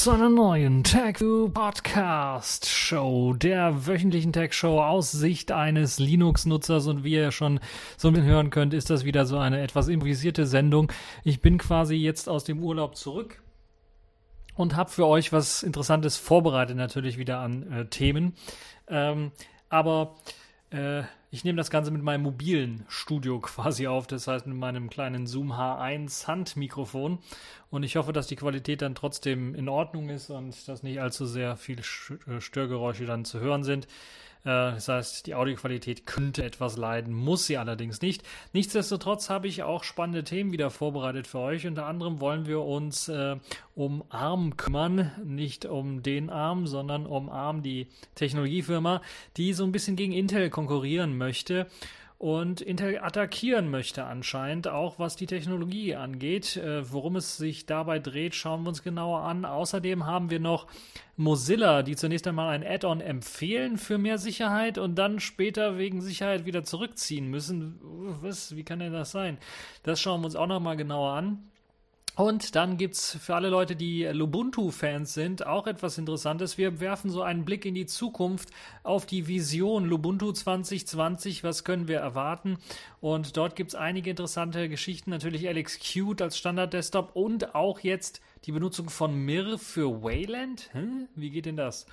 zu einer neuen TechView Podcast Show, der wöchentlichen Tech Show aus Sicht eines Linux-Nutzers. Und wie ihr schon so ein bisschen hören könnt, ist das wieder so eine etwas improvisierte Sendung. Ich bin quasi jetzt aus dem Urlaub zurück und habe für euch was Interessantes vorbereitet, natürlich wieder an äh, Themen. Ähm, aber äh, ich nehme das Ganze mit meinem mobilen Studio quasi auf, das heißt mit meinem kleinen Zoom H1 Handmikrofon. Und ich hoffe, dass die Qualität dann trotzdem in Ordnung ist und dass nicht allzu sehr viele äh, Störgeräusche dann zu hören sind. Äh, das heißt, die Audioqualität könnte etwas leiden, muss sie allerdings nicht. Nichtsdestotrotz habe ich auch spannende Themen wieder vorbereitet für euch. Unter anderem wollen wir uns äh, um ARM kümmern, nicht um den ARM, sondern um ARM, die Technologiefirma, die so ein bisschen gegen Intel konkurrieren möchte und Intel attackieren möchte anscheinend, auch was die Technologie angeht. Äh, worum es sich dabei dreht, schauen wir uns genauer an. Außerdem haben wir noch Mozilla, die zunächst einmal ein Add-on empfehlen für mehr Sicherheit und dann später wegen Sicherheit wieder zurückziehen müssen. Was? Wie kann denn das sein? Das schauen wir uns auch nochmal genauer an. Und dann gibt es für alle Leute, die Lubuntu-Fans sind, auch etwas Interessantes. Wir werfen so einen Blick in die Zukunft auf die Vision Lubuntu 2020. Was können wir erwarten? Und dort gibt es einige interessante Geschichten. Natürlich Alex Qt als Standard-Desktop und auch jetzt die Benutzung von Mir für Wayland. Hm? Wie geht denn das?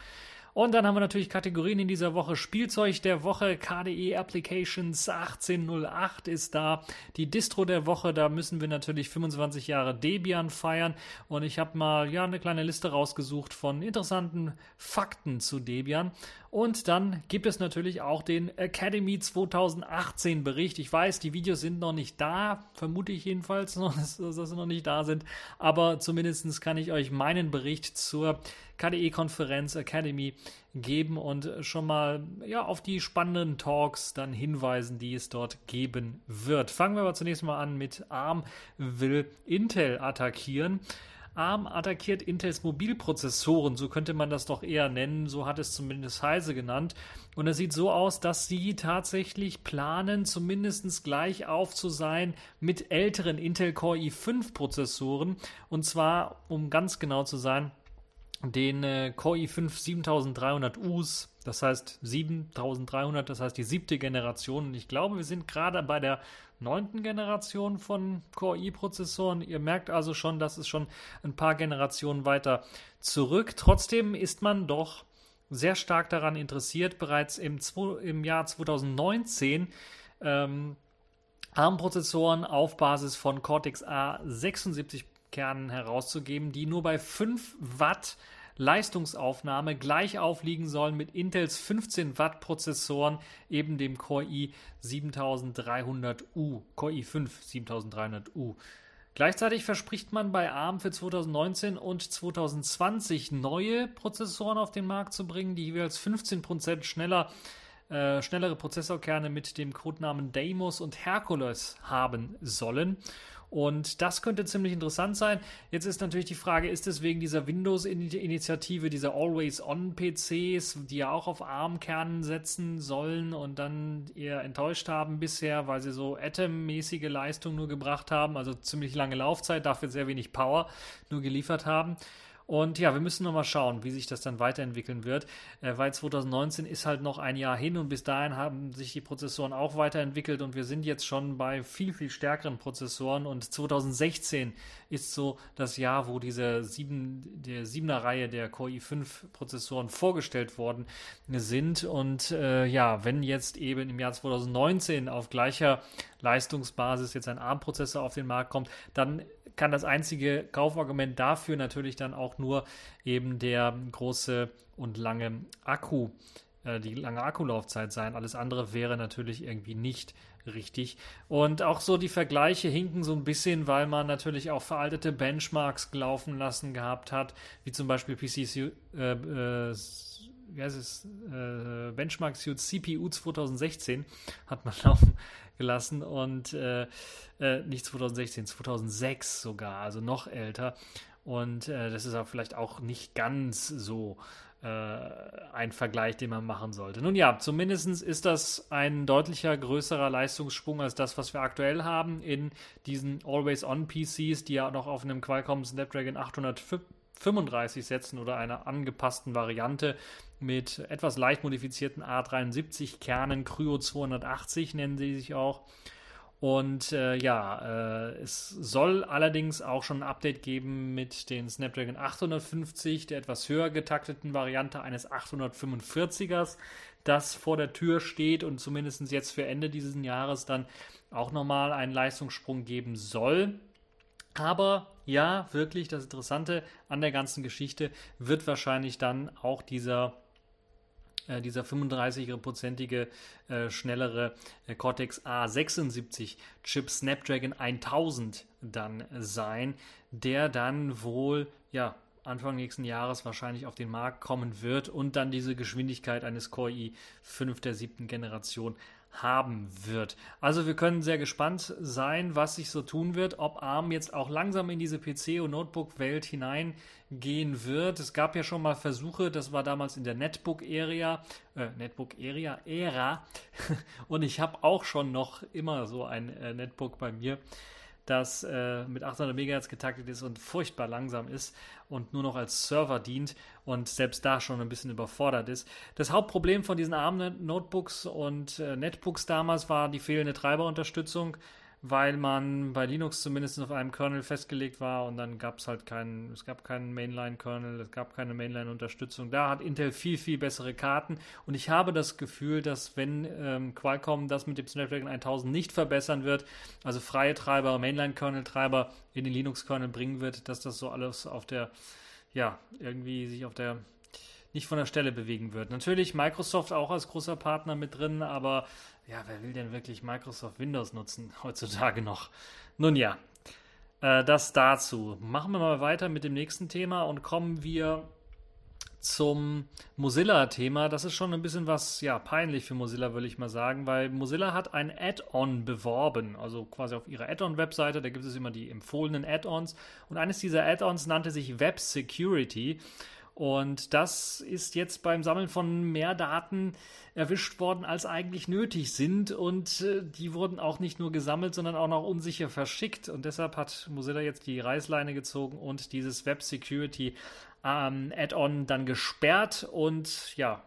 Und dann haben wir natürlich Kategorien in dieser Woche. Spielzeug der Woche, KDE Applications 1808 ist da. Die Distro der Woche, da müssen wir natürlich 25 Jahre Debian feiern. Und ich habe mal ja eine kleine Liste rausgesucht von interessanten Fakten zu Debian. Und dann gibt es natürlich auch den Academy 2018 Bericht. Ich weiß, die Videos sind noch nicht da, vermute ich jedenfalls, dass, dass sie noch nicht da sind. Aber zumindest kann ich euch meinen Bericht zur KDE-Konferenz Academy geben und schon mal ja, auf die spannenden Talks dann hinweisen, die es dort geben wird. Fangen wir aber zunächst mal an mit ARM will Intel attackieren. ARM attackiert Intels Mobilprozessoren, so könnte man das doch eher nennen, so hat es zumindest Heise genannt. Und es sieht so aus, dass sie tatsächlich planen, zumindest gleich auf zu sein mit älteren Intel Core i5 Prozessoren. Und zwar, um ganz genau zu sein, den äh, Core i5 7300 Us, das heißt 7300, das heißt die siebte Generation. Und ich glaube, wir sind gerade bei der neunten Generation von Core i-Prozessoren. Ihr merkt also schon, das ist schon ein paar Generationen weiter zurück. Trotzdem ist man doch sehr stark daran interessiert, bereits im, im Jahr 2019 ähm, ARM-Prozessoren auf Basis von Cortex A76 Kernen herauszugeben, die nur bei 5 Watt Leistungsaufnahme gleich aufliegen sollen mit Intels 15 Watt Prozessoren, eben dem Core i 7300U, Core i5 7300U. Gleichzeitig verspricht man bei ARM für 2019 und 2020 neue Prozessoren auf den Markt zu bringen, die jeweils 15% schneller äh, schnellere Prozessorkerne mit dem Codenamen Deimos und Hercules haben sollen. Und das könnte ziemlich interessant sein. Jetzt ist natürlich die Frage, ist es wegen dieser Windows-Initiative, dieser Always-On-PCs, die ja auch auf ARM-Kernen setzen sollen und dann eher enttäuscht haben bisher, weil sie so Atom-mäßige Leistung nur gebracht haben, also ziemlich lange Laufzeit, dafür sehr wenig Power nur geliefert haben. Und ja, wir müssen nochmal schauen, wie sich das dann weiterentwickeln wird, äh, weil 2019 ist halt noch ein Jahr hin und bis dahin haben sich die Prozessoren auch weiterentwickelt und wir sind jetzt schon bei viel, viel stärkeren Prozessoren. Und 2016 ist so das Jahr, wo diese sieben, der siebener Reihe der Core i5 Prozessoren vorgestellt worden sind. Und äh, ja, wenn jetzt eben im Jahr 2019 auf gleicher Leistungsbasis jetzt ein ARM-Prozessor auf den Markt kommt, dann kann das einzige Kaufargument dafür natürlich dann auch nur eben der große und lange Akku, äh, die lange Akkulaufzeit sein. Alles andere wäre natürlich irgendwie nicht richtig. Und auch so die Vergleiche hinken so ein bisschen, weil man natürlich auch veraltete Benchmarks laufen lassen gehabt hat, wie zum Beispiel PC äh, äh, wie heißt es, äh, Benchmark CPU 2016 hat man laufen gelassen und äh, äh, nicht 2016, 2006 sogar, also noch älter. Und äh, das ist auch vielleicht auch nicht ganz so äh, ein Vergleich, den man machen sollte. Nun ja, zumindest ist das ein deutlicher größerer Leistungssprung als das, was wir aktuell haben in diesen Always-On-PCs, die ja noch auf einem Qualcomm Snapdragon 805 35 Sätzen oder einer angepassten Variante mit etwas leicht modifizierten A73 Kernen, Cryo 280 nennen sie sich auch. Und äh, ja, äh, es soll allerdings auch schon ein Update geben mit den Snapdragon 850, der etwas höher getakteten Variante eines 845ers, das vor der Tür steht und zumindest jetzt für Ende dieses Jahres dann auch nochmal einen Leistungssprung geben soll. Aber ja, wirklich das Interessante an der ganzen Geschichte wird wahrscheinlich dann auch dieser äh, dieser 35-prozentige äh, schnellere äh, Cortex A76 Chip Snapdragon 1000 dann sein, der dann wohl ja Anfang nächsten Jahres wahrscheinlich auf den Markt kommen wird und dann diese Geschwindigkeit eines Core i5 der siebten Generation haben wird. Also wir können sehr gespannt sein, was sich so tun wird, ob ARM jetzt auch langsam in diese PC- und Notebook-Welt hineingehen wird. Es gab ja schon mal Versuche, das war damals in der Netbook-Area, äh, Netbook-Area, und ich habe auch schon noch immer so ein äh, Netbook bei mir das äh, mit 800 MHz getaktet ist und furchtbar langsam ist und nur noch als Server dient und selbst da schon ein bisschen überfordert ist. Das Hauptproblem von diesen ARM-Notebooks und äh, Netbooks damals war die fehlende Treiberunterstützung weil man bei Linux zumindest auf einem Kernel festgelegt war und dann gab es halt keinen, es gab keinen Mainline-Kernel, es gab keine Mainline-Unterstützung. Da hat Intel viel, viel bessere Karten und ich habe das Gefühl, dass wenn ähm, Qualcomm das mit dem Snapdragon 1000 nicht verbessern wird, also freie Treiber, Mainline-Kernel-Treiber in den Linux-Kernel bringen wird, dass das so alles auf der, ja, irgendwie sich auf der nicht von der Stelle bewegen wird. Natürlich Microsoft auch als großer Partner mit drin, aber ja, wer will denn wirklich Microsoft Windows nutzen heutzutage noch? Nun ja, äh, das dazu. Machen wir mal weiter mit dem nächsten Thema und kommen wir zum Mozilla-Thema. Das ist schon ein bisschen was, ja, peinlich für Mozilla, würde ich mal sagen, weil Mozilla hat ein Add-on beworben, also quasi auf ihrer Add-on-Webseite, da gibt es immer die empfohlenen Add-ons und eines dieser Add-ons nannte sich Web Security und das ist jetzt beim Sammeln von mehr Daten erwischt worden, als eigentlich nötig sind. Und äh, die wurden auch nicht nur gesammelt, sondern auch noch unsicher verschickt. Und deshalb hat Mozilla jetzt die Reißleine gezogen und dieses Web Security ähm, Add-on dann gesperrt. Und ja,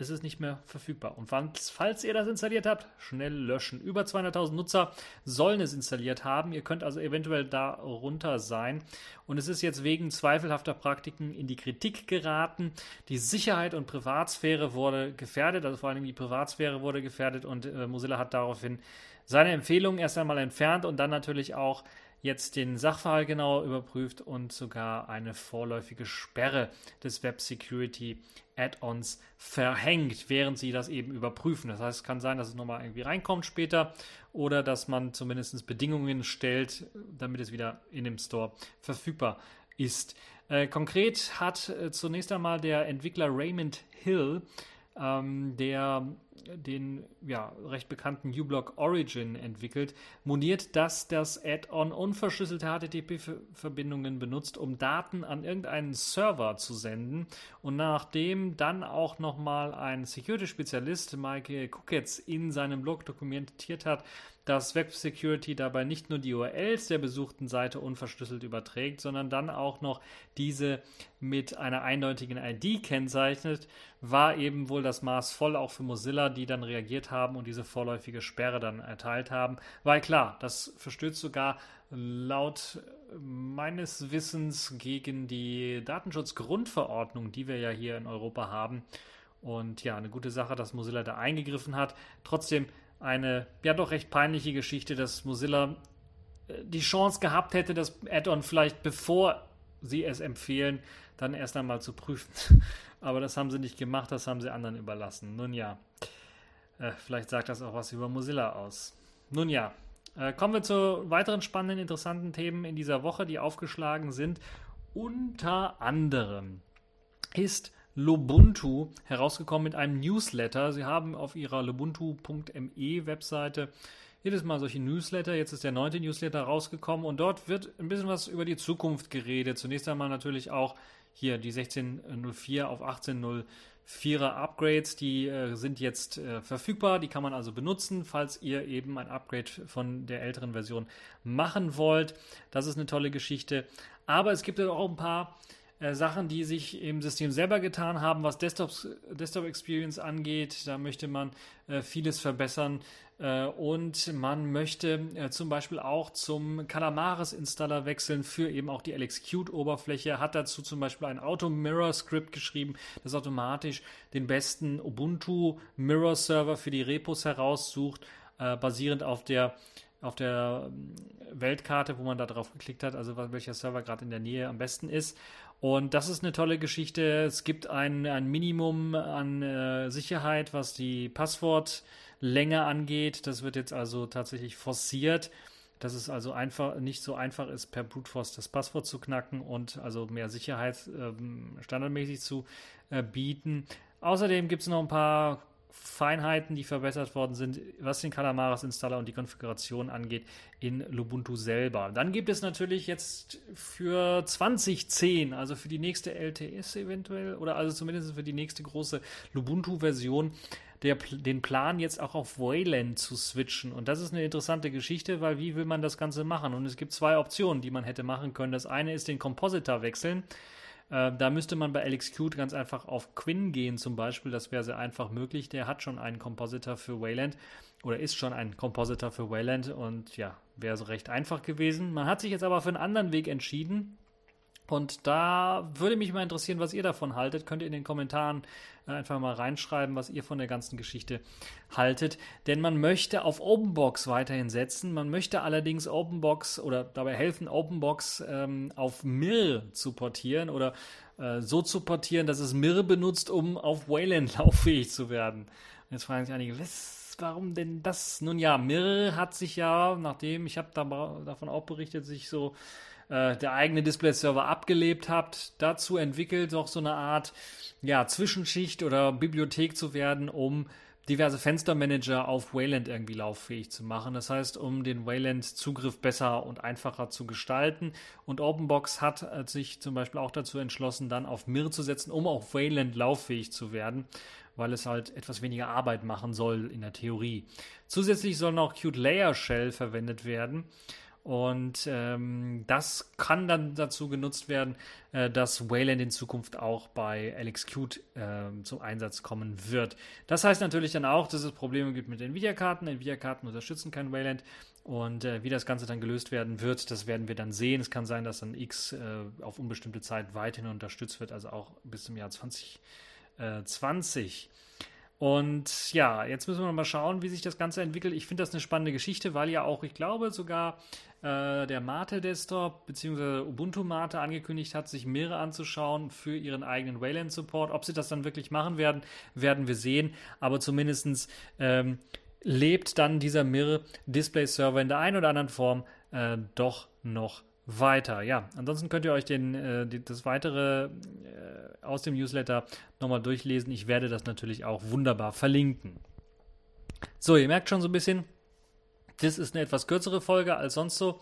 ist es nicht mehr verfügbar. Und falls, ihr das installiert habt, schnell löschen. Über 200.000 Nutzer sollen es installiert haben. Ihr könnt also eventuell darunter sein. Und es ist jetzt wegen zweifelhafter Praktiken in die Kritik geraten. Die Sicherheit und Privatsphäre wurde gefährdet, also vor allem die Privatsphäre wurde gefährdet und äh, Mozilla hat daraufhin seine Empfehlungen erst einmal entfernt und dann natürlich auch jetzt den Sachverhalt genauer überprüft und sogar eine vorläufige Sperre des Web Security Add-ons verhängt, während sie das eben überprüfen. Das heißt, es kann sein, dass es nochmal irgendwie reinkommt später oder dass man zumindest Bedingungen stellt, damit es wieder in dem Store verfügbar ist. Äh, konkret hat äh, zunächst einmal der Entwickler Raymond Hill ähm, der den ja, recht bekannten uBlock Origin entwickelt, moniert, dass das Add-on unverschlüsselte HTTP-Verbindungen benutzt, um Daten an irgendeinen Server zu senden. Und nachdem dann auch nochmal ein Security-Spezialist, Michael Kuketz, in seinem Blog dokumentiert hat, dass Web Security dabei nicht nur die URLs der besuchten Seite unverschlüsselt überträgt, sondern dann auch noch diese mit einer eindeutigen ID kennzeichnet, war eben wohl das Maß voll auch für Mozilla, die dann reagiert haben und diese vorläufige Sperre dann erteilt haben. Weil klar, das verstößt sogar laut meines Wissens gegen die Datenschutzgrundverordnung, die wir ja hier in Europa haben. Und ja, eine gute Sache, dass Mozilla da eingegriffen hat. Trotzdem eine ja doch recht peinliche Geschichte, dass Mozilla äh, die Chance gehabt hätte, das Add-on vielleicht bevor sie es empfehlen, dann erst einmal zu prüfen. Aber das haben sie nicht gemacht, das haben sie anderen überlassen. Nun ja, äh, vielleicht sagt das auch was über Mozilla aus. Nun ja, äh, kommen wir zu weiteren spannenden, interessanten Themen in dieser Woche, die aufgeschlagen sind. Unter anderem ist Lubuntu herausgekommen mit einem Newsletter. Sie haben auf ihrer lubuntu.me Webseite jedes Mal solche Newsletter. Jetzt ist der neunte Newsletter rausgekommen und dort wird ein bisschen was über die Zukunft geredet. Zunächst einmal natürlich auch hier die 1604 auf 1804er Upgrades, die äh, sind jetzt äh, verfügbar. Die kann man also benutzen, falls ihr eben ein Upgrade von der älteren Version machen wollt. Das ist eine tolle Geschichte. Aber es gibt auch ein paar äh, Sachen, die sich im System selber getan haben, was Desktop, Desktop Experience angeht. Da möchte man äh, vieles verbessern. Äh, und man möchte äh, zum Beispiel auch zum Calamares-Installer wechseln für eben auch die LXQt-Oberfläche. Hat dazu zum Beispiel ein Auto-Mirror-Skript geschrieben, das automatisch den besten Ubuntu-Mirror-Server für die Repos heraussucht, äh, basierend auf der auf der ähm, Weltkarte, wo man da drauf geklickt hat, also welcher Server gerade in der Nähe am besten ist. Und das ist eine tolle Geschichte. Es gibt ein, ein Minimum an äh, Sicherheit, was die Passwortlänge angeht. Das wird jetzt also tatsächlich forciert, dass es also einfach nicht so einfach ist, per Brute Force das Passwort zu knacken und also mehr Sicherheit ähm, standardmäßig zu äh, bieten. Außerdem gibt es noch ein paar Feinheiten, die verbessert worden sind, was den Calamares-Installer und die Konfiguration angeht in Lubuntu selber. Dann gibt es natürlich jetzt für 2010, also für die nächste LTS eventuell, oder also zumindest für die nächste große Lubuntu-Version, den Plan jetzt auch auf Wayland zu switchen. Und das ist eine interessante Geschichte, weil wie will man das Ganze machen? Und es gibt zwei Optionen, die man hätte machen können. Das eine ist den Compositor wechseln. Äh, da müsste man bei LXQt ganz einfach auf Quinn gehen zum Beispiel. Das wäre sehr einfach möglich. Der hat schon einen Compositor für Wayland oder ist schon ein Compositor für Wayland und ja, wäre so recht einfach gewesen. Man hat sich jetzt aber für einen anderen Weg entschieden. Und da würde mich mal interessieren, was ihr davon haltet. Könnt ihr in den Kommentaren äh, einfach mal reinschreiben, was ihr von der ganzen Geschichte haltet. Denn man möchte auf Openbox weiterhin setzen. Man möchte allerdings Openbox oder dabei helfen, Openbox ähm, auf Mir zu portieren oder äh, so zu portieren, dass es Mir benutzt, um auf Wayland lauffähig zu werden. Und jetzt fragen sich einige, was, warum denn das? Nun ja, Mir hat sich ja, nachdem, ich habe da, davon auch berichtet, sich so äh, der eigene Display-Server abgelebt habt, dazu entwickelt, doch so eine Art ja, Zwischenschicht oder Bibliothek zu werden, um diverse Fenstermanager auf Wayland irgendwie lauffähig zu machen. Das heißt, um den Wayland-Zugriff besser und einfacher zu gestalten. Und OpenBox hat äh, sich zum Beispiel auch dazu entschlossen, dann auf Mir zu setzen, um auf Wayland lauffähig zu werden, weil es halt etwas weniger Arbeit machen soll in der Theorie. Zusätzlich soll noch Qt Layer Shell verwendet werden. Und ähm, das kann dann dazu genutzt werden, äh, dass Wayland in Zukunft auch bei LXQt äh, zum Einsatz kommen wird. Das heißt natürlich dann auch, dass es Probleme gibt mit Nvidia-Karten. Nvidia-Karten unterstützen kein Wayland. Und äh, wie das Ganze dann gelöst werden wird, das werden wir dann sehen. Es kann sein, dass dann X äh, auf unbestimmte Zeit weiterhin unterstützt wird, also auch bis zum Jahr 2020. Und ja, jetzt müssen wir mal schauen, wie sich das Ganze entwickelt. Ich finde das eine spannende Geschichte, weil ja auch, ich glaube, sogar äh, der Mate Desktop bzw. Ubuntu Mate angekündigt hat, sich mehrere anzuschauen für ihren eigenen Wayland Support. Ob sie das dann wirklich machen werden, werden wir sehen. Aber zumindest ähm, lebt dann dieser Mir Display Server in der einen oder anderen Form äh, doch noch weiter. Ja, ansonsten könnt ihr euch den, äh, die, das weitere äh, aus dem Newsletter nochmal durchlesen. Ich werde das natürlich auch wunderbar verlinken. So, ihr merkt schon so ein bisschen, das ist eine etwas kürzere Folge als sonst so.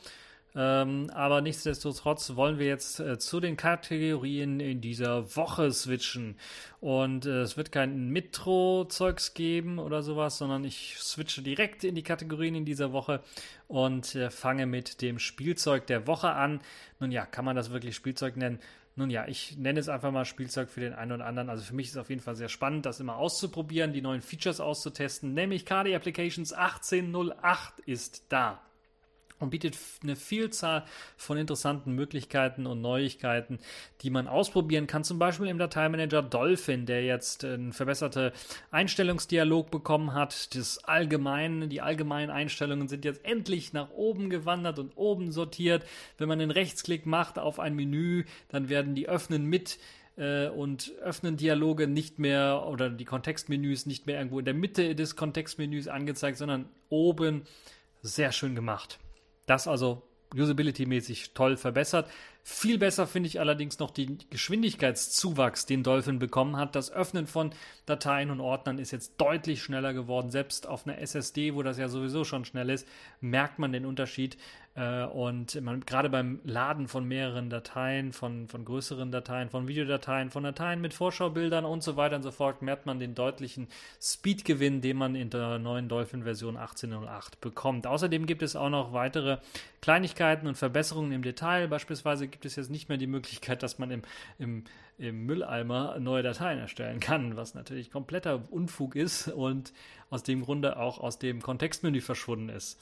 Ähm, aber nichtsdestotrotz wollen wir jetzt äh, zu den Kategorien in dieser Woche switchen. Und äh, es wird kein Metro-Zeugs geben oder sowas, sondern ich switche direkt in die Kategorien in dieser Woche und äh, fange mit dem Spielzeug der Woche an. Nun ja, kann man das wirklich Spielzeug nennen? Nun ja, ich nenne es einfach mal Spielzeug für den einen oder anderen. Also für mich ist es auf jeden Fall sehr spannend, das immer auszuprobieren, die neuen Features auszutesten. Nämlich KD Applications 1808 ist da und bietet eine Vielzahl von interessanten Möglichkeiten und Neuigkeiten, die man ausprobieren kann. Zum Beispiel im Dateimanager Dolphin, der jetzt einen verbesserte Einstellungsdialog bekommen hat. Das allgemeine, die allgemeinen Einstellungen sind jetzt endlich nach oben gewandert und oben sortiert. Wenn man einen Rechtsklick macht auf ein Menü, dann werden die öffnen mit äh, und öffnen Dialoge nicht mehr oder die Kontextmenüs nicht mehr irgendwo in der Mitte des Kontextmenüs angezeigt, sondern oben. Sehr schön gemacht. Das also usability-mäßig toll verbessert. Viel besser finde ich allerdings noch den Geschwindigkeitszuwachs, den Dolphin bekommen hat. Das Öffnen von Dateien und Ordnern ist jetzt deutlich schneller geworden. Selbst auf einer SSD, wo das ja sowieso schon schnell ist, merkt man den Unterschied. Äh, und man, gerade beim Laden von mehreren Dateien, von, von größeren Dateien, von Videodateien, von Dateien mit Vorschaubildern und so weiter und so fort, merkt man den deutlichen Speedgewinn, den man in der neuen Dolphin-Version 18.08 bekommt. Außerdem gibt es auch noch weitere Kleinigkeiten und Verbesserungen im Detail. Beispielsweise gibt es jetzt nicht mehr die Möglichkeit, dass man im, im, im Mülleimer neue Dateien erstellen kann, was natürlich kompletter Unfug ist und aus dem Grunde auch aus dem Kontextmenü verschwunden ist.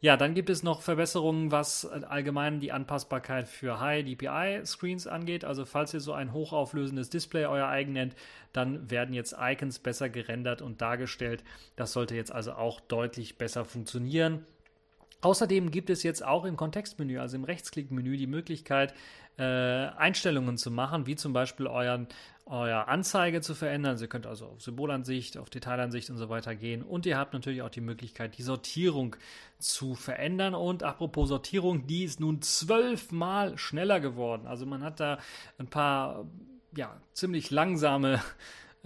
Ja, dann gibt es noch Verbesserungen, was allgemein die Anpassbarkeit für High DPI Screens angeht. Also falls ihr so ein hochauflösendes Display euer eigen nennt, dann werden jetzt Icons besser gerendert und dargestellt. Das sollte jetzt also auch deutlich besser funktionieren. Außerdem gibt es jetzt auch im Kontextmenü, also im Rechtsklickmenü, die Möglichkeit, äh, Einstellungen zu machen, wie zum Beispiel euren, euer Anzeige zu verändern. Also ihr könnt also auf Symbolansicht, auf Detailansicht und so weiter gehen. Und ihr habt natürlich auch die Möglichkeit, die Sortierung zu verändern. Und apropos Sortierung, die ist nun zwölfmal schneller geworden. Also man hat da ein paar ja, ziemlich langsame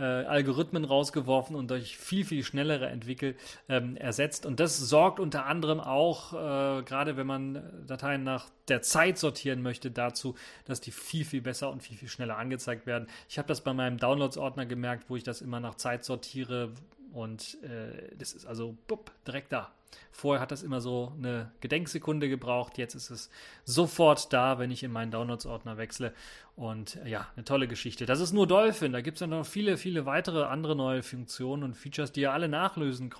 äh, Algorithmen rausgeworfen und durch viel, viel schnellere entwickelt, ähm, ersetzt. Und das sorgt unter anderem auch, äh, gerade wenn man Dateien nach der Zeit sortieren möchte, dazu, dass die viel, viel besser und viel, viel schneller angezeigt werden. Ich habe das bei meinem Downloads-Ordner gemerkt, wo ich das immer nach Zeit sortiere und äh, das ist also bupp, direkt da. Vorher hat das immer so eine Gedenksekunde gebraucht. Jetzt ist es sofort da, wenn ich in meinen Downloads-Ordner wechsle. Und äh, ja, eine tolle Geschichte. Das ist nur Dolphin. Da gibt es ja noch viele, viele weitere andere neue Funktionen und Features, die ihr alle nachlösen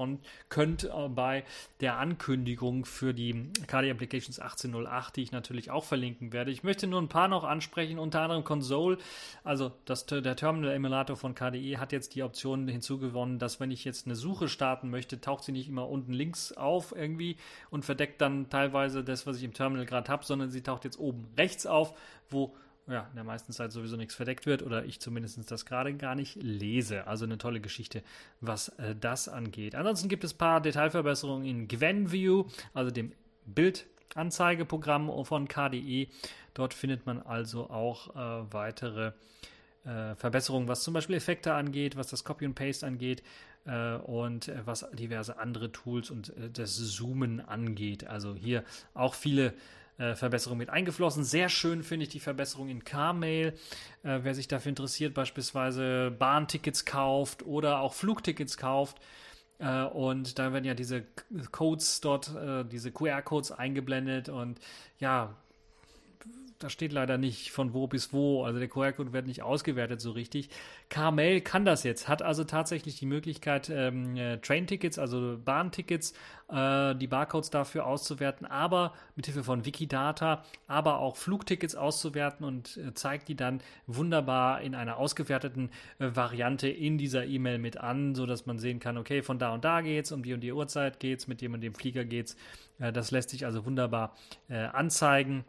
könnt äh, bei der Ankündigung für die KDE Applications 1808, die ich natürlich auch verlinken werde. Ich möchte nur ein paar noch ansprechen, unter anderem Console. Also das, der Terminal-Emulator von KDE hat jetzt die Option hinzugewonnen, dass wenn ich jetzt eine Suche starten möchte, taucht sie nicht immer unten links auf irgendwie und verdeckt dann teilweise das, was ich im Terminal gerade habe, sondern sie taucht jetzt oben rechts auf, wo ja, in der meisten Zeit sowieso nichts verdeckt wird oder ich zumindest das gerade gar nicht lese. Also eine tolle Geschichte, was äh, das angeht. Ansonsten gibt es ein paar Detailverbesserungen in GwenView, also dem Bildanzeigeprogramm von KDE. Dort findet man also auch äh, weitere äh, Verbesserungen, was zum Beispiel Effekte angeht, was das Copy und Paste angeht äh, und äh, was diverse andere Tools und äh, das Zoomen angeht. Also hier auch viele äh, Verbesserungen mit eingeflossen. Sehr schön finde ich die Verbesserung in Carmail. Äh, wer sich dafür interessiert, beispielsweise Bahntickets kauft oder auch Flugtickets kauft. Äh, und da werden ja diese Codes dort, diese QR-Codes eingeblendet und ja, da steht leider nicht von wo bis wo. Also der QR-Code wird nicht ausgewertet so richtig. Carmel kann das jetzt, hat also tatsächlich die Möglichkeit, ähm, äh, Train-Tickets, also Bahntickets, äh, die Barcodes dafür auszuwerten, aber mit Hilfe von Wikidata, aber auch Flugtickets auszuwerten und äh, zeigt die dann wunderbar in einer ausgewerteten äh, Variante in dieser E-Mail mit an, sodass man sehen kann, okay, von da und da geht's, um die und die Uhrzeit geht's, mit dem und dem Flieger geht's. Äh, das lässt sich also wunderbar anzeigen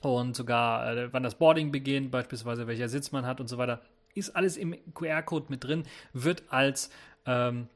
und sogar äh, wann das Boarding beginnt, beispielsweise welcher Sitz man hat und so weiter, ist alles im QR-Code mit drin, wird als, ähm,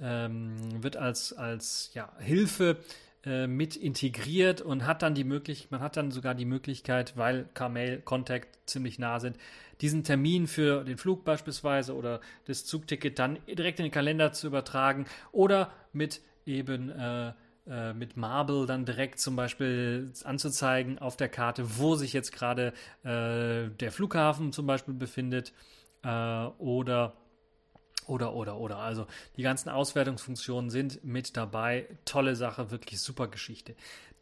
ähm, wird als, als ja, Hilfe äh, mit integriert und hat dann die Möglichkeit, man hat dann sogar die Möglichkeit, weil Carmail Contact ziemlich nah sind, diesen Termin für den Flug beispielsweise oder das Zugticket dann direkt in den Kalender zu übertragen oder mit eben äh, äh, mit Marble dann direkt zum Beispiel anzuzeigen auf der Karte, wo sich jetzt gerade äh, der Flughafen zum Beispiel befindet äh, oder oder, oder, oder. Also die ganzen Auswertungsfunktionen sind mit dabei. Tolle Sache, wirklich super Geschichte.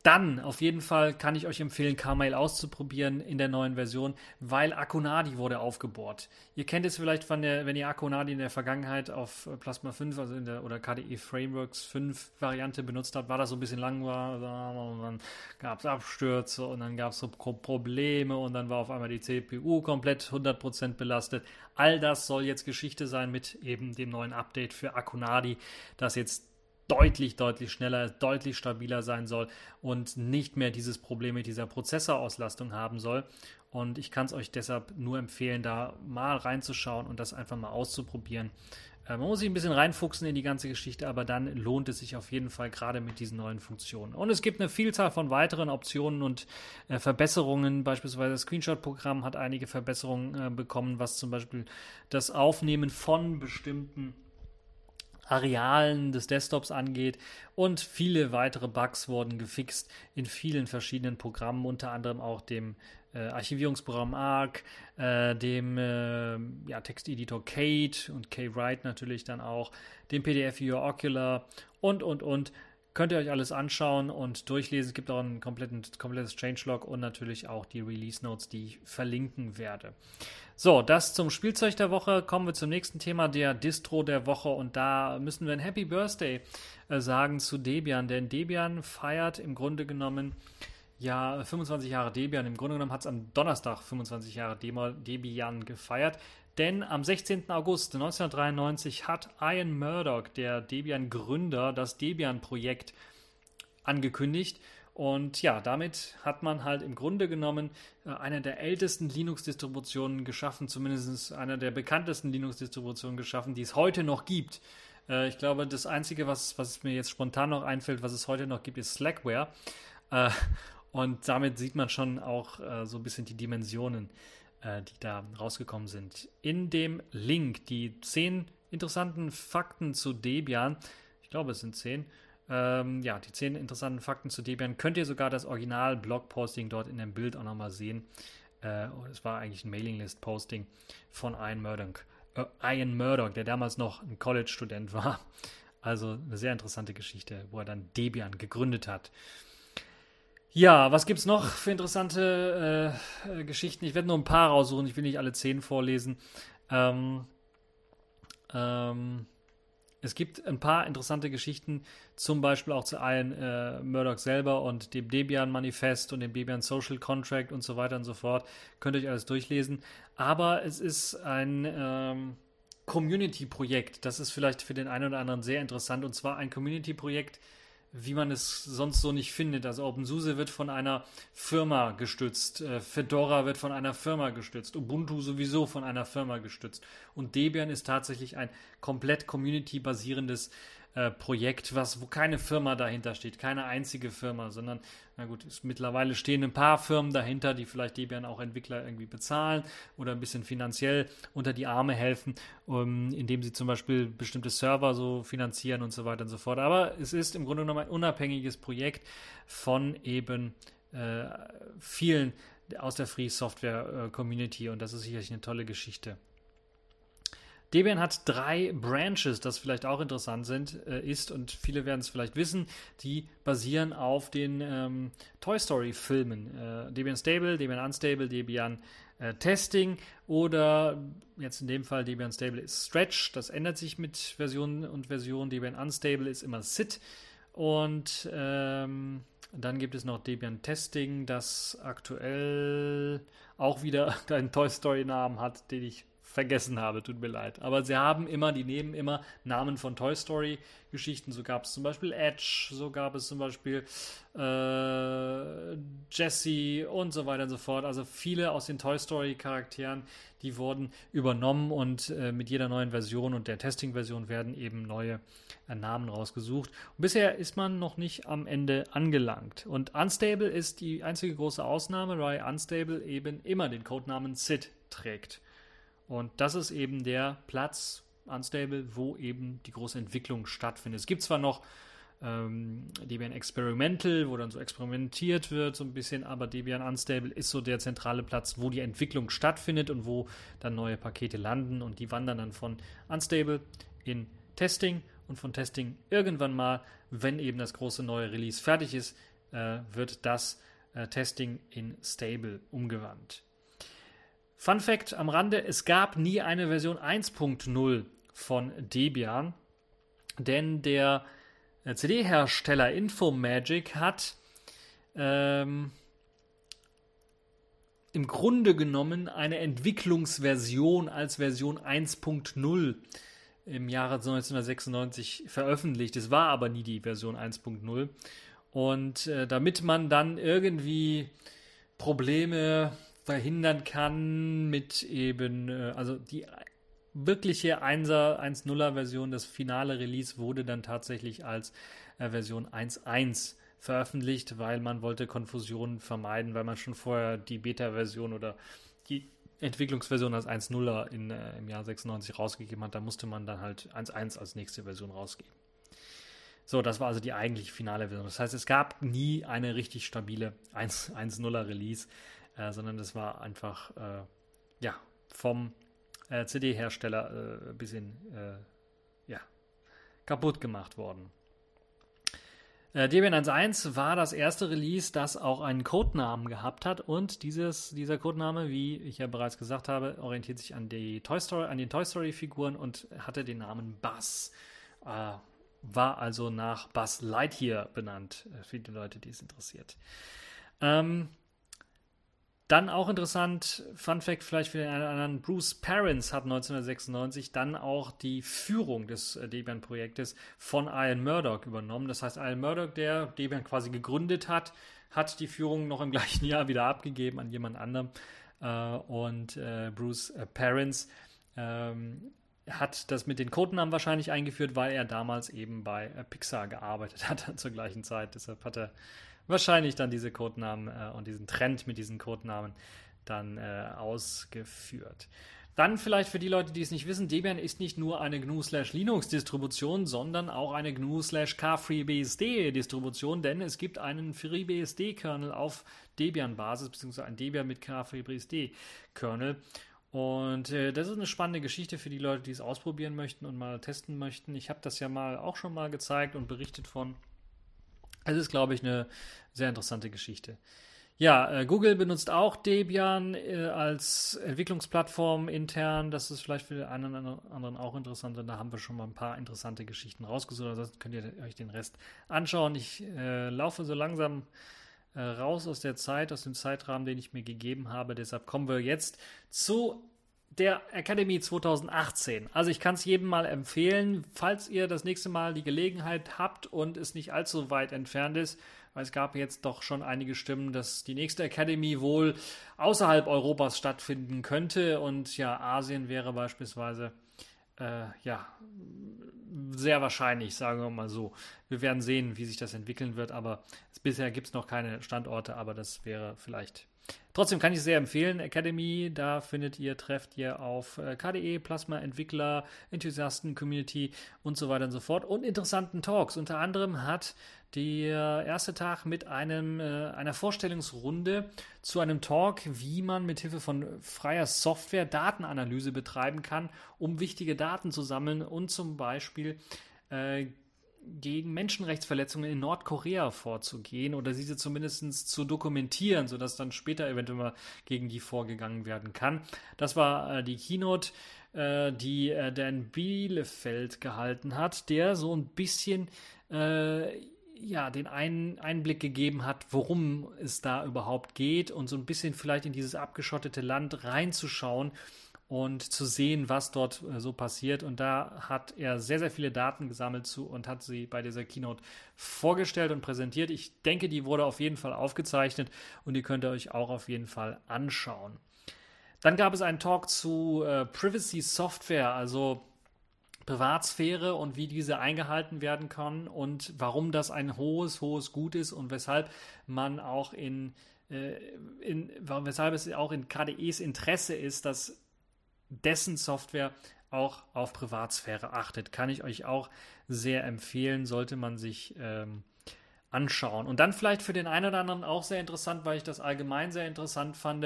Dann auf jeden Fall kann ich euch empfehlen, Carmail auszuprobieren in der neuen Version, weil Akonadi wurde aufgebohrt. Ihr kennt es vielleicht von der, wenn ihr Akonadi in der Vergangenheit auf Plasma 5, also in der oder KDE Frameworks 5 Variante benutzt habt, war das so ein bisschen langweilig, dann gab es Abstürze und dann gab es so Probleme und dann war auf einmal die CPU komplett 100% belastet. All das soll jetzt Geschichte sein mit eben dem neuen Update für Akonadi, das jetzt deutlich, deutlich schneller, deutlich stabiler sein soll und nicht mehr dieses Problem mit dieser Prozessorauslastung haben soll. Und ich kann es euch deshalb nur empfehlen, da mal reinzuschauen und das einfach mal auszuprobieren. Äh, man muss sich ein bisschen reinfuchsen in die ganze Geschichte, aber dann lohnt es sich auf jeden Fall gerade mit diesen neuen Funktionen. Und es gibt eine Vielzahl von weiteren Optionen und äh, Verbesserungen. Beispielsweise das Screenshot-Programm hat einige Verbesserungen äh, bekommen, was zum Beispiel das Aufnehmen von bestimmten Arealen des Desktops angeht und viele weitere Bugs wurden gefixt in vielen verschiedenen Programmen, unter anderem auch dem äh, Archivierungsprogramm Arc, äh, dem äh, ja, Texteditor Kate und K-Write natürlich dann auch, dem PDF Viewer Ocular und und und. Könnt ihr euch alles anschauen und durchlesen. Es gibt auch ein komplettes Changelog und natürlich auch die Release Notes, die ich verlinken werde. So, das zum Spielzeug der Woche. Kommen wir zum nächsten Thema, der Distro der Woche. Und da müssen wir ein Happy Birthday äh, sagen zu Debian, denn Debian feiert im Grunde genommen ja 25 Jahre Debian. Im Grunde genommen hat es am Donnerstag 25 Jahre Debian gefeiert. Denn am 16. August 1993 hat Ian Murdoch, der Debian-Gründer, das Debian-Projekt angekündigt. Und ja, damit hat man halt im Grunde genommen äh, eine der ältesten Linux-Distributionen geschaffen, zumindest eine der bekanntesten Linux-Distributionen geschaffen, die es heute noch gibt. Äh, ich glaube, das Einzige, was, was mir jetzt spontan noch einfällt, was es heute noch gibt, ist Slackware. Äh, und damit sieht man schon auch so ein bisschen die Dimensionen, die da rausgekommen sind. In dem Link die zehn interessanten Fakten zu Debian, ich glaube, es sind zehn, ähm, ja, die zehn interessanten Fakten zu Debian könnt ihr sogar das Original-Blog-Posting dort in dem Bild auch nochmal sehen. Äh, es war eigentlich ein Mailinglist-Posting von Ian Murdoch, äh, Ian Murdoch, der damals noch ein College-Student war. Also eine sehr interessante Geschichte, wo er dann Debian gegründet hat. Ja, was gibt es noch für interessante äh, Geschichten? Ich werde nur ein paar raussuchen, ich will nicht alle zehn vorlesen. Ähm, ähm, es gibt ein paar interessante Geschichten, zum Beispiel auch zu Ian äh, Murdoch selber und dem Debian-Manifest und dem Debian Social Contract und so weiter und so fort. Könnt ihr euch alles durchlesen. Aber es ist ein ähm, Community-Projekt. Das ist vielleicht für den einen oder anderen sehr interessant. Und zwar ein Community-Projekt, wie man es sonst so nicht findet. Also OpenSUSE wird von einer Firma gestützt, äh, Fedora wird von einer Firma gestützt, Ubuntu sowieso von einer Firma gestützt. Und Debian ist tatsächlich ein komplett community-basierendes äh, Projekt, was, wo keine Firma dahinter steht, keine einzige Firma, sondern, na gut, es, mittlerweile stehen ein paar Firmen dahinter, die vielleicht Debian auch Entwickler irgendwie bezahlen oder ein bisschen finanziell unter die Arme helfen, um, indem sie zum Beispiel bestimmte Server so finanzieren und so weiter und so fort. Aber es ist im Grunde genommen ein unabhängiges Projekt von eben äh, vielen aus der Free Software äh, Community und das ist sicherlich eine tolle Geschichte. Debian hat drei Branches, das vielleicht auch interessant sind, äh, ist und viele werden es vielleicht wissen, die basieren auf den ähm, Toy Story Filmen. Äh, Debian Stable, Debian Unstable, Debian äh, Testing oder jetzt in dem Fall Debian Stable ist Stretch. Das ändert sich mit Version und Version. Debian Unstable ist immer SIT und ähm, dann gibt es noch Debian Testing, das aktuell auch wieder einen Toy Story Namen hat, den ich vergessen habe, tut mir leid. Aber sie haben immer, die nehmen immer Namen von Toy Story Geschichten. So gab es zum Beispiel Edge, so gab es zum Beispiel äh, Jesse und so weiter und so fort. Also viele aus den Toy Story Charakteren, die wurden übernommen und äh, mit jeder neuen Version und der Testing-Version werden eben neue äh, Namen rausgesucht. Und bisher ist man noch nicht am Ende angelangt. Und Unstable ist die einzige große Ausnahme, weil Unstable eben immer den Codenamen Sid trägt. Und das ist eben der Platz, Unstable, wo eben die große Entwicklung stattfindet. Es gibt zwar noch ähm, Debian Experimental, wo dann so experimentiert wird, so ein bisschen, aber Debian Unstable ist so der zentrale Platz, wo die Entwicklung stattfindet und wo dann neue Pakete landen und die wandern dann von Unstable in Testing und von Testing irgendwann mal, wenn eben das große neue Release fertig ist, äh, wird das äh, Testing in Stable umgewandelt. Fun Fact am Rande: Es gab nie eine Version 1.0 von Debian, denn der äh, CD-Hersteller Infomagic hat ähm, im Grunde genommen eine Entwicklungsversion als Version 1.0 im Jahre 1996 veröffentlicht. Es war aber nie die Version 1.0. Und äh, damit man dann irgendwie Probleme verhindern kann mit eben, äh, also die wirkliche 1er, 1.0er Version, das finale Release wurde dann tatsächlich als äh, Version 1.1 veröffentlicht, weil man wollte Konfusionen vermeiden, weil man schon vorher die Beta-Version oder die Entwicklungsversion als 1.0er in, äh, im Jahr 96 rausgegeben hat, da musste man dann halt 1.1 als nächste Version rausgeben. So, das war also die eigentliche finale Version. Das heißt, es gab nie eine richtig stabile 1.0er Release, äh, sondern das war einfach äh, ja, vom äh, CD-Hersteller äh, ein bisschen äh, ja, kaputt gemacht worden. Äh, Debian 1.1 war das erste Release, das auch einen Codenamen gehabt hat und dieses, dieser Codename, wie ich ja bereits gesagt habe, orientiert sich an, die Toy Story, an den Toy Story Figuren und hatte den Namen Buzz. Äh, war also nach Buzz Lightyear benannt, äh, für die Leute, die es interessiert. Ähm, dann auch interessant, Fun Fact vielleicht für den einen oder anderen, Bruce Parents hat 1996 dann auch die Führung des äh, Debian-Projektes von Ian Murdoch übernommen. Das heißt, Ian Murdoch, der Debian quasi gegründet hat, hat die Führung noch im gleichen Jahr wieder abgegeben an jemand anderem. Äh, und äh, Bruce Parents ähm, hat das mit den Codenamen wahrscheinlich eingeführt, weil er damals eben bei Pixar gearbeitet hat zur gleichen Zeit. Deshalb hat er wahrscheinlich dann diese Codenamen äh, und diesen Trend mit diesen Codenamen dann äh, ausgeführt. Dann vielleicht für die Leute, die es nicht wissen, Debian ist nicht nur eine GNU/Linux-Distribution, sondern auch eine GNU/KFreeBSD-Distribution, denn es gibt einen FreeBSD-Kernel auf Debian-Basis, beziehungsweise ein Debian mit KFreeBSD-Kernel. Und äh, das ist eine spannende Geschichte für die Leute, die es ausprobieren möchten und mal testen möchten. Ich habe das ja mal auch schon mal gezeigt und berichtet von. Es ist, glaube ich, eine sehr interessante Geschichte. Ja, äh, Google benutzt auch Debian äh, als Entwicklungsplattform intern. Das ist vielleicht für den einen oder anderen auch interessant. Und da haben wir schon mal ein paar interessante Geschichten rausgesucht. Ansonsten könnt ihr euch den Rest anschauen. Ich äh, laufe so langsam äh, raus aus der Zeit, aus dem Zeitrahmen, den ich mir gegeben habe. Deshalb kommen wir jetzt zu der Academy 2018. Also ich kann es jedem mal empfehlen, falls ihr das nächste Mal die Gelegenheit habt und es nicht allzu weit entfernt ist, weil es gab jetzt doch schon einige Stimmen, dass die nächste Academy wohl außerhalb Europas stattfinden könnte und ja, Asien wäre beispielsweise äh, ja sehr wahrscheinlich, sagen wir mal so. Wir werden sehen, wie sich das entwickeln wird, aber bisher gibt es noch keine Standorte, aber das wäre vielleicht Trotzdem kann ich es sehr empfehlen. Academy, da findet ihr, trefft ihr auf äh, KDE, Plasma, Entwickler, Enthusiasten, Community und so weiter und so fort und interessanten Talks. Unter anderem hat der erste Tag mit einem, äh, einer Vorstellungsrunde zu einem Talk, wie man mit Hilfe von freier Software Datenanalyse betreiben kann, um wichtige Daten zu sammeln und zum Beispiel äh, gegen Menschenrechtsverletzungen in Nordkorea vorzugehen oder diese zumindest zu dokumentieren, sodass dann später eventuell mal gegen die vorgegangen werden kann. Das war äh, die Keynote, äh, die äh, Dan Bielefeld gehalten hat, der so ein bisschen äh, ja, den einen Einblick gegeben hat, worum es da überhaupt geht und so ein bisschen vielleicht in dieses abgeschottete Land reinzuschauen und zu sehen, was dort äh, so passiert. Und da hat er sehr, sehr viele Daten gesammelt zu und hat sie bei dieser Keynote vorgestellt und präsentiert. Ich denke, die wurde auf jeden Fall aufgezeichnet und die könnt ihr euch auch auf jeden Fall anschauen. Dann gab es einen Talk zu äh, Privacy Software, also Privatsphäre und wie diese eingehalten werden kann und warum das ein hohes, hohes Gut ist und weshalb man auch in, äh, in weshalb es auch in KDEs Interesse ist, dass dessen Software auch auf Privatsphäre achtet. Kann ich euch auch sehr empfehlen, sollte man sich ähm, anschauen. Und dann vielleicht für den einen oder anderen auch sehr interessant, weil ich das allgemein sehr interessant fand,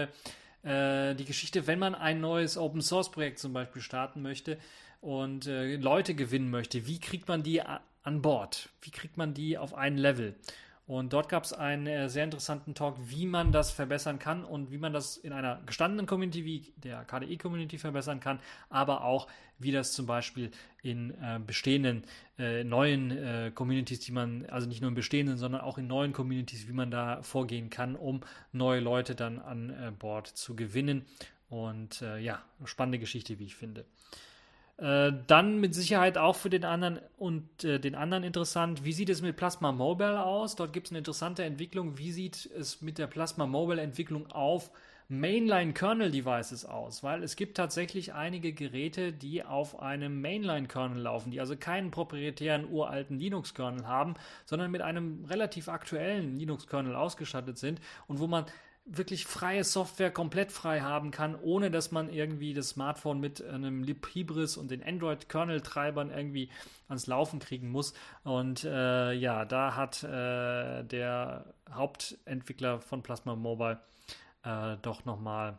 äh, die Geschichte, wenn man ein neues Open Source Projekt zum Beispiel starten möchte und äh, Leute gewinnen möchte, wie kriegt man die an Bord? Wie kriegt man die auf ein Level? Und dort gab es einen äh, sehr interessanten Talk, wie man das verbessern kann und wie man das in einer gestandenen Community wie der KDE-Community verbessern kann, aber auch wie das zum Beispiel in äh, bestehenden äh, neuen äh, Communities, die man, also nicht nur in bestehenden, sondern auch in neuen Communities, wie man da vorgehen kann, um neue Leute dann an äh, Bord zu gewinnen. Und äh, ja, spannende Geschichte, wie ich finde. Äh, dann mit Sicherheit auch für den anderen und äh, den anderen interessant. Wie sieht es mit Plasma Mobile aus? Dort gibt es eine interessante Entwicklung. Wie sieht es mit der Plasma Mobile Entwicklung auf Mainline Kernel Devices aus? Weil es gibt tatsächlich einige Geräte, die auf einem Mainline Kernel laufen, die also keinen proprietären uralten Linux Kernel haben, sondern mit einem relativ aktuellen Linux Kernel ausgestattet sind und wo man wirklich freie Software komplett frei haben kann, ohne dass man irgendwie das Smartphone mit einem Libris und den Android-Kernel-Treibern irgendwie ans Laufen kriegen muss. Und äh, ja, da hat äh, der Hauptentwickler von Plasma Mobile äh, doch nochmal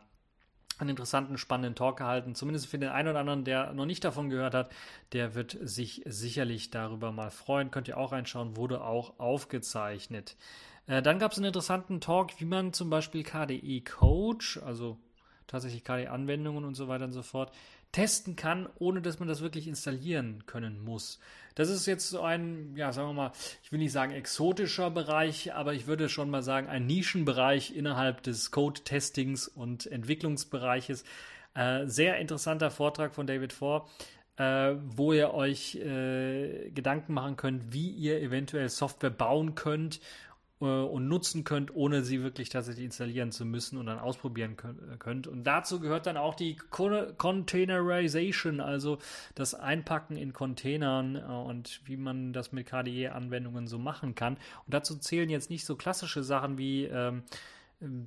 einen interessanten, spannenden Talk gehalten. Zumindest für den einen oder anderen, der noch nicht davon gehört hat, der wird sich sicherlich darüber mal freuen. Könnt ihr auch reinschauen, wurde auch aufgezeichnet. Äh, dann gab es einen interessanten Talk, wie man zum Beispiel KDE Coach, also tatsächlich KDE-Anwendungen und so weiter und so fort, testen kann, ohne dass man das wirklich installieren können muss. Das ist jetzt so ein, ja, sagen wir mal, ich will nicht sagen exotischer Bereich, aber ich würde schon mal sagen, ein Nischenbereich innerhalb des Code-Testings und Entwicklungsbereiches. Äh, sehr interessanter Vortrag von David Four, äh, wo ihr euch äh, Gedanken machen könnt, wie ihr eventuell Software bauen könnt und nutzen könnt, ohne sie wirklich tatsächlich installieren zu müssen und dann ausprobieren könnt. Und dazu gehört dann auch die Containerization, also das Einpacken in Containern äh, und wie man das mit KDE-Anwendungen so machen kann. Und dazu zählen jetzt nicht so klassische Sachen wie ähm,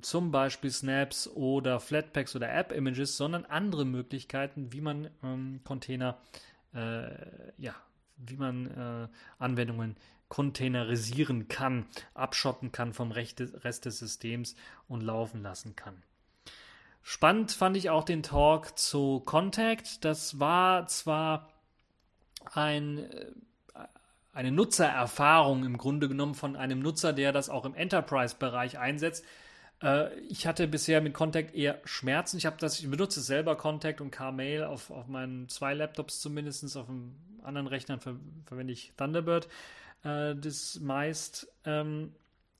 zum Beispiel Snaps oder Flatpaks oder App-Images, sondern andere Möglichkeiten, wie man ähm, Container, äh, ja, wie man äh, Anwendungen containerisieren kann, abschotten kann vom Rest des Systems und laufen lassen kann. Spannend fand ich auch den Talk zu Contact. Das war zwar ein, äh, eine Nutzererfahrung im Grunde genommen von einem Nutzer, der das auch im Enterprise-Bereich einsetzt. Äh, ich hatte bisher mit Contact eher Schmerzen. Ich habe das, ich benutze selber Contact und Carmail auf, auf meinen zwei Laptops zumindest. Auf dem anderen Rechnern ver verwende ich Thunderbird äh, das meist. Ähm,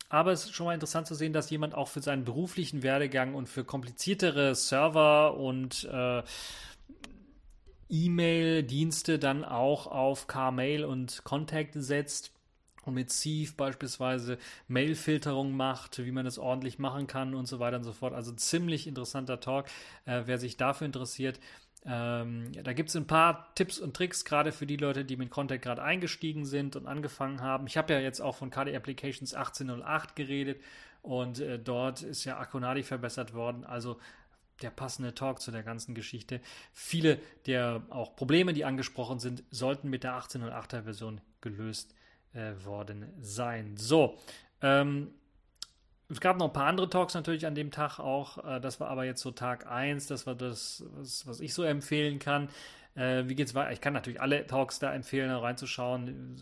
aber es ist schon mal interessant zu sehen, dass jemand auch für seinen beruflichen Werdegang und für kompliziertere Server und äh, E-Mail-Dienste dann auch auf Carmail und Contact setzt und mit Thief beispielsweise Mail-Filterung macht, wie man das ordentlich machen kann und so weiter und so fort. Also ziemlich interessanter Talk. Äh, wer sich dafür interessiert, ähm, da gibt es ein paar Tipps und Tricks, gerade für die Leute, die mit Contact gerade eingestiegen sind und angefangen haben. Ich habe ja jetzt auch von KD Applications 1808 geredet und äh, dort ist ja Akonadi verbessert worden. Also der passende Talk zu der ganzen Geschichte. Viele der auch Probleme, die angesprochen sind, sollten mit der 1808er Version gelöst äh, worden sein. So, ähm, es gab noch ein paar andere Talks natürlich an dem Tag auch. Äh, das war aber jetzt so Tag 1. Das war das, was, was ich so empfehlen kann. Äh, wie geht's weiter? Ich kann natürlich alle Talks da empfehlen, da reinzuschauen,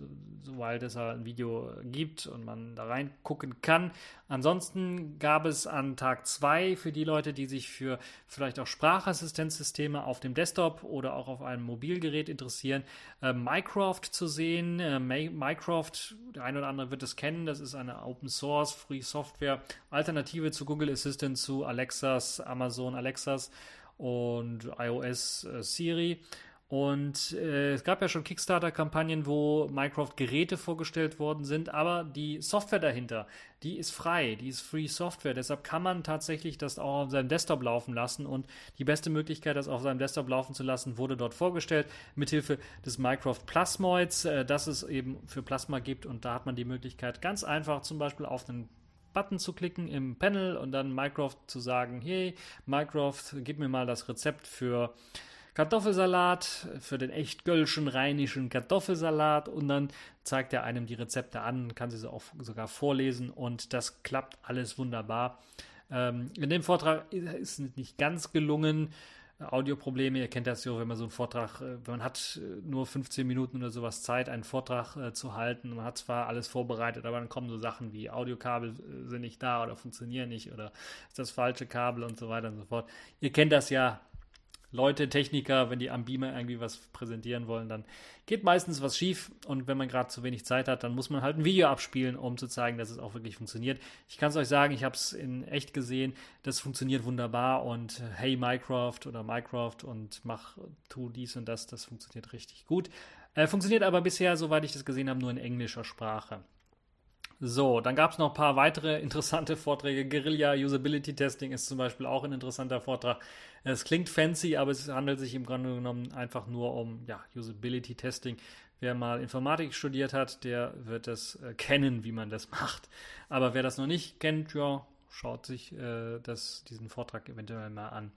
sobald es ein Video gibt und man da reingucken kann. Ansonsten gab es an Tag 2 für die Leute, die sich für vielleicht auch Sprachassistenzsysteme auf dem Desktop oder auch auf einem Mobilgerät interessieren, äh, Mycroft zu sehen. Äh, Mycroft, der eine oder andere wird es kennen, das ist eine Open Source Free Software Alternative zu Google Assistant, zu Alexas, Amazon Alexas und iOS äh, Siri. Und äh, es gab ja schon Kickstarter-Kampagnen, wo Minecraft-Geräte vorgestellt worden sind, aber die Software dahinter, die ist frei, die ist Free Software. Deshalb kann man tatsächlich das auch auf seinem Desktop laufen lassen. Und die beste Möglichkeit, das auf seinem Desktop laufen zu lassen, wurde dort vorgestellt, mithilfe des Minecraft Plasmoids, äh, das es eben für Plasma gibt. Und da hat man die Möglichkeit, ganz einfach zum Beispiel auf einen Button zu klicken im Panel und dann Minecraft zu sagen, hey, Minecraft, gib mir mal das Rezept für Kartoffelsalat, für den echt gölschen, rheinischen Kartoffelsalat und dann zeigt er einem die Rezepte an, kann sie auch sogar vorlesen und das klappt alles wunderbar. Ähm, in dem Vortrag ist es nicht ganz gelungen, Audioprobleme. Ihr kennt das ja, wenn man so einen Vortrag, äh, man hat äh, nur 15 Minuten oder sowas Zeit, einen Vortrag äh, zu halten. Man hat zwar alles vorbereitet, aber dann kommen so Sachen wie Audiokabel sind nicht da oder funktionieren nicht oder ist das falsche Kabel und so weiter und so fort. Ihr kennt das ja, Leute, Techniker, wenn die am Beamer irgendwie was präsentieren wollen, dann geht meistens was schief. Und wenn man gerade zu wenig Zeit hat, dann muss man halt ein Video abspielen, um zu zeigen, dass es auch wirklich funktioniert. Ich kann es euch sagen, ich habe es in echt gesehen. Das funktioniert wunderbar. Und äh, hey Minecraft oder Minecraft und mach, tu dies und das, das funktioniert richtig gut. Äh, funktioniert aber bisher, soweit ich das gesehen habe, nur in englischer Sprache. So, dann gab es noch ein paar weitere interessante Vorträge. Guerilla Usability Testing ist zum Beispiel auch ein interessanter Vortrag. Es klingt fancy, aber es handelt sich im Grunde genommen einfach nur um ja, Usability Testing. Wer mal Informatik studiert hat, der wird das äh, kennen, wie man das macht. Aber wer das noch nicht kennt, ja, schaut sich äh, das, diesen Vortrag eventuell mal an.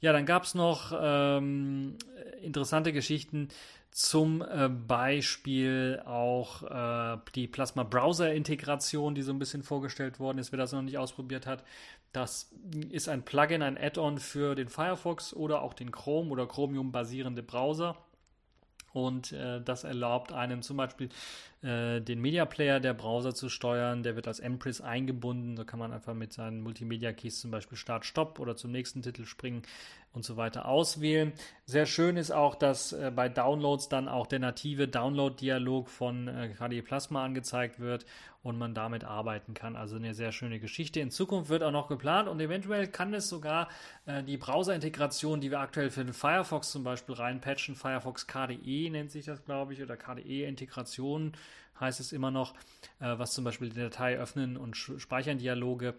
Ja, dann gab es noch ähm, interessante Geschichten, zum äh, Beispiel auch äh, die Plasma Browser Integration, die so ein bisschen vorgestellt worden ist, wer das noch nicht ausprobiert hat. Das ist ein Plugin, ein Add-on für den Firefox oder auch den Chrome oder Chromium basierende Browser. Und äh, das erlaubt einem zum Beispiel äh, den Media Player der Browser zu steuern. Der wird als Empress eingebunden. Da kann man einfach mit seinen Multimedia Keys zum Beispiel Start, Stopp oder zum nächsten Titel springen und so weiter auswählen. Sehr schön ist auch, dass äh, bei Downloads dann auch der native Download-Dialog von äh, KDE Plasma angezeigt wird und man damit arbeiten kann. Also eine sehr schöne Geschichte. In Zukunft wird auch noch geplant und eventuell kann es sogar äh, die Browser-Integration, die wir aktuell für den Firefox zum Beispiel reinpatchen, Firefox KDE nennt sich das, glaube ich, oder KDE-Integration heißt es immer noch, äh, was zum Beispiel die Datei öffnen und speichern Dialoge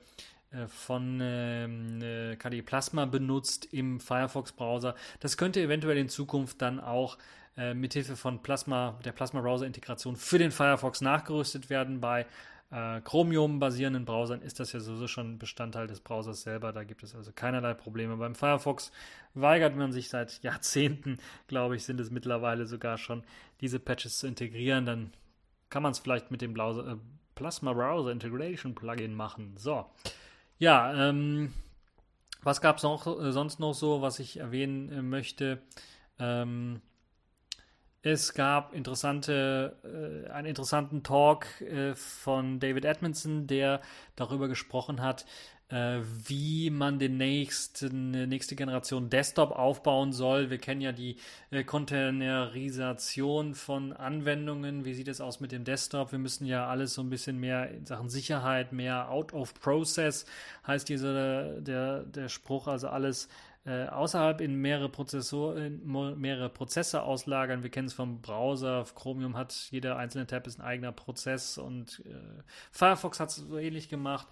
äh, von ähm, äh, KDE Plasma benutzt im Firefox-Browser. Das könnte eventuell in Zukunft dann auch äh, mithilfe von Plasma, der Plasma-Browser-Integration für den Firefox nachgerüstet werden. Bei äh, Chromium-basierenden Browsern ist das ja sowieso schon Bestandteil des Browsers selber. Da gibt es also keinerlei Probleme. Beim Firefox weigert man sich seit Jahrzehnten, glaube ich, sind es mittlerweile sogar schon, diese Patches zu integrieren. Dann kann man es vielleicht mit dem Browser, äh, Plasma Browser Integration Plugin machen. So. Ja, ähm, was gab es äh, sonst noch so, was ich erwähnen äh, möchte? Ähm, es gab interessante, äh, einen interessanten Talk äh, von David Edmondson, der darüber gesprochen hat, äh, wie man den nächsten, nächste Generation Desktop aufbauen soll. Wir kennen ja die äh, Containerisation von Anwendungen. Wie sieht es aus mit dem Desktop? Wir müssen ja alles so ein bisschen mehr in Sachen Sicherheit, mehr out of process heißt dieser der, der Spruch, also alles äh, außerhalb in mehrere, Prozessor, in mehrere Prozesse auslagern. Wir kennen es vom Browser. Chromium hat jeder einzelne Tab ist ein eigener Prozess und äh, Firefox hat es so ähnlich gemacht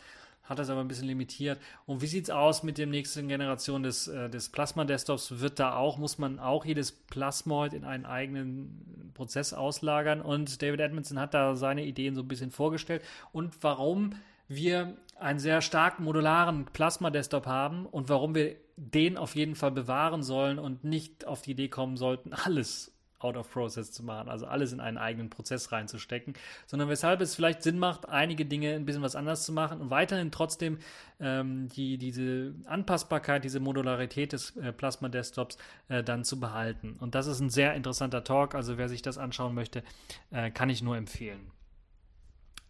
hat das aber ein bisschen limitiert. Und wie sieht es aus mit der nächsten Generation des, äh, des Plasma-Desktops? Wird da auch, muss man auch jedes Plasmoid in einen eigenen Prozess auslagern? Und David Edmondson hat da seine Ideen so ein bisschen vorgestellt und warum wir einen sehr stark modularen Plasma-Desktop haben und warum wir den auf jeden Fall bewahren sollen und nicht auf die Idee kommen sollten, alles out of process zu machen, also alles in einen eigenen Prozess reinzustecken, sondern weshalb es vielleicht Sinn macht, einige Dinge ein bisschen was anders zu machen und weiterhin trotzdem ähm, die, diese Anpassbarkeit, diese Modularität des äh, Plasma Desktops äh, dann zu behalten. Und das ist ein sehr interessanter Talk, also wer sich das anschauen möchte, äh, kann ich nur empfehlen.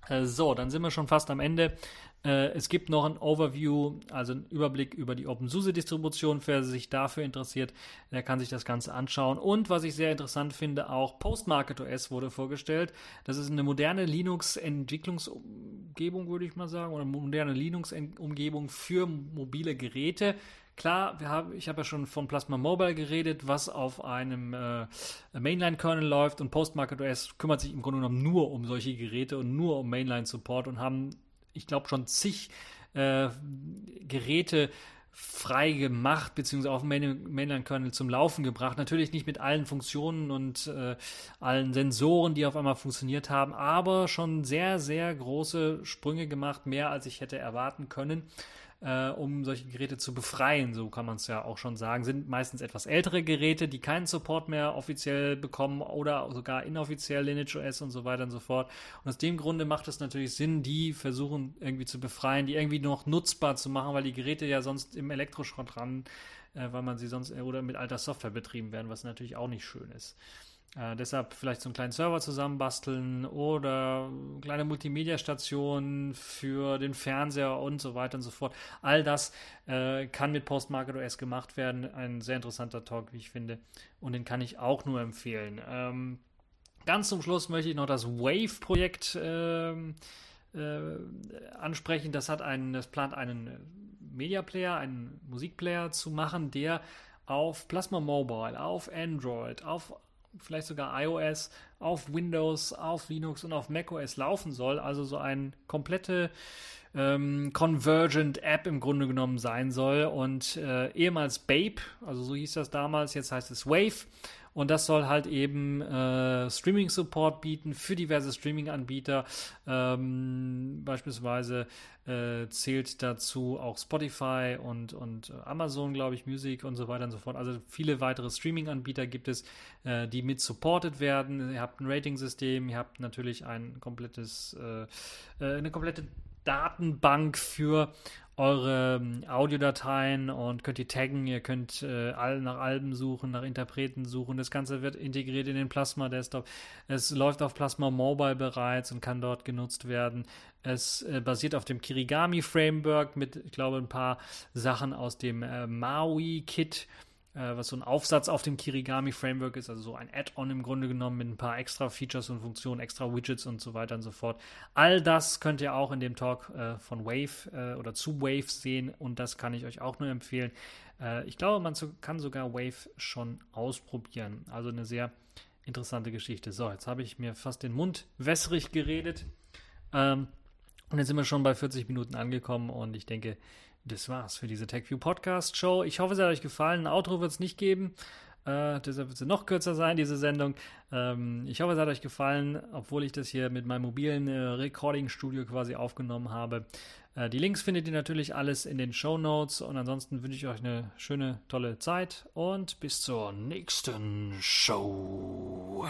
Äh, so, dann sind wir schon fast am Ende. Äh, es gibt noch ein Overview, also einen Überblick über die OpenSUSE-Distribution. Wer sich dafür interessiert, der kann sich das Ganze anschauen. Und was ich sehr interessant finde, auch Postmarket OS wurde vorgestellt. Das ist eine moderne Linux-Entwicklungsumgebung, würde ich mal sagen, oder moderne Linux-Umgebung für mobile Geräte. Klar, wir haben, ich habe ja schon von Plasma Mobile geredet, was auf einem äh, Mainline-Kernel läuft und Postmarket OS kümmert sich im Grunde genommen nur um solche Geräte und nur um Mainline-Support und haben ich glaube, schon zig äh, Geräte frei gemacht, beziehungsweise auf dem Mainline-Kernel zum Laufen gebracht. Natürlich nicht mit allen Funktionen und äh, allen Sensoren, die auf einmal funktioniert haben, aber schon sehr, sehr große Sprünge gemacht, mehr als ich hätte erwarten können äh, um solche Geräte zu befreien, so kann man es ja auch schon sagen. Sind meistens etwas ältere Geräte, die keinen Support mehr offiziell bekommen oder sogar inoffiziell Lineage OS und so weiter und so fort. Und aus dem Grunde macht es natürlich Sinn, die versuchen irgendwie zu befreien, die irgendwie noch nutzbar zu machen, weil die Geräte ja sonst im Elektroschrott ran, äh, weil man sie sonst oder mit alter Software betrieben werden, was natürlich auch nicht schön ist. Äh, deshalb vielleicht so einen kleinen Server zusammenbasteln oder kleine Multimedia-Stationen für den Fernseher und so weiter und so fort. All das äh, kann mit Postmarket OS gemacht werden. Ein sehr interessanter Talk, wie ich finde. Und den kann ich auch nur empfehlen. Ähm, ganz zum Schluss möchte ich noch das Wave-Projekt ähm, äh, ansprechen. Das hat einen, das plant einen Media Player, einen Musikplayer zu machen, der auf Plasma Mobile, auf Android, auf vielleicht sogar iOS, auf Windows, auf Linux und auf macOS laufen soll. Also so eine komplette ähm, Convergent App im Grunde genommen sein soll. Und äh, ehemals Babe, also so hieß das damals, jetzt heißt es Wave. Und das soll halt eben äh, Streaming-Support bieten für diverse Streaming-Anbieter. Ähm, beispielsweise äh, zählt dazu auch Spotify und, und Amazon, glaube ich, Music und so weiter und so fort. Also viele weitere Streaming-Anbieter gibt es, äh, die mit supported werden. Ihr habt ein Rating-System, ihr habt natürlich ein komplettes, äh, äh eine komplette Datenbank für eure ähm, Audiodateien und könnt die taggen. Ihr könnt äh, nach Alben suchen, nach Interpreten suchen. Das Ganze wird integriert in den Plasma Desktop. Es läuft auf Plasma Mobile bereits und kann dort genutzt werden. Es äh, basiert auf dem Kirigami Framework mit, ich glaube, ein paar Sachen aus dem äh, Maui Kit was so ein Aufsatz auf dem Kirigami Framework ist, also so ein Add-on im Grunde genommen mit ein paar extra Features und Funktionen, extra Widgets und so weiter und so fort. All das könnt ihr auch in dem Talk äh, von Wave äh, oder zu Wave sehen und das kann ich euch auch nur empfehlen. Äh, ich glaube, man so, kann sogar Wave schon ausprobieren. Also eine sehr interessante Geschichte. So, jetzt habe ich mir fast den Mund wässrig geredet. Ähm, und jetzt sind wir schon bei 40 Minuten angekommen und ich denke, das war's für diese TechView Podcast Show. Ich hoffe, es hat euch gefallen. Ein Outro wird es nicht geben. Äh, deshalb wird sie noch kürzer sein, diese Sendung. Ähm, ich hoffe, es hat euch gefallen, obwohl ich das hier mit meinem mobilen äh, Recording-Studio quasi aufgenommen habe. Äh, die Links findet ihr natürlich alles in den Show Notes und ansonsten wünsche ich euch eine schöne, tolle Zeit und bis zur nächsten Show.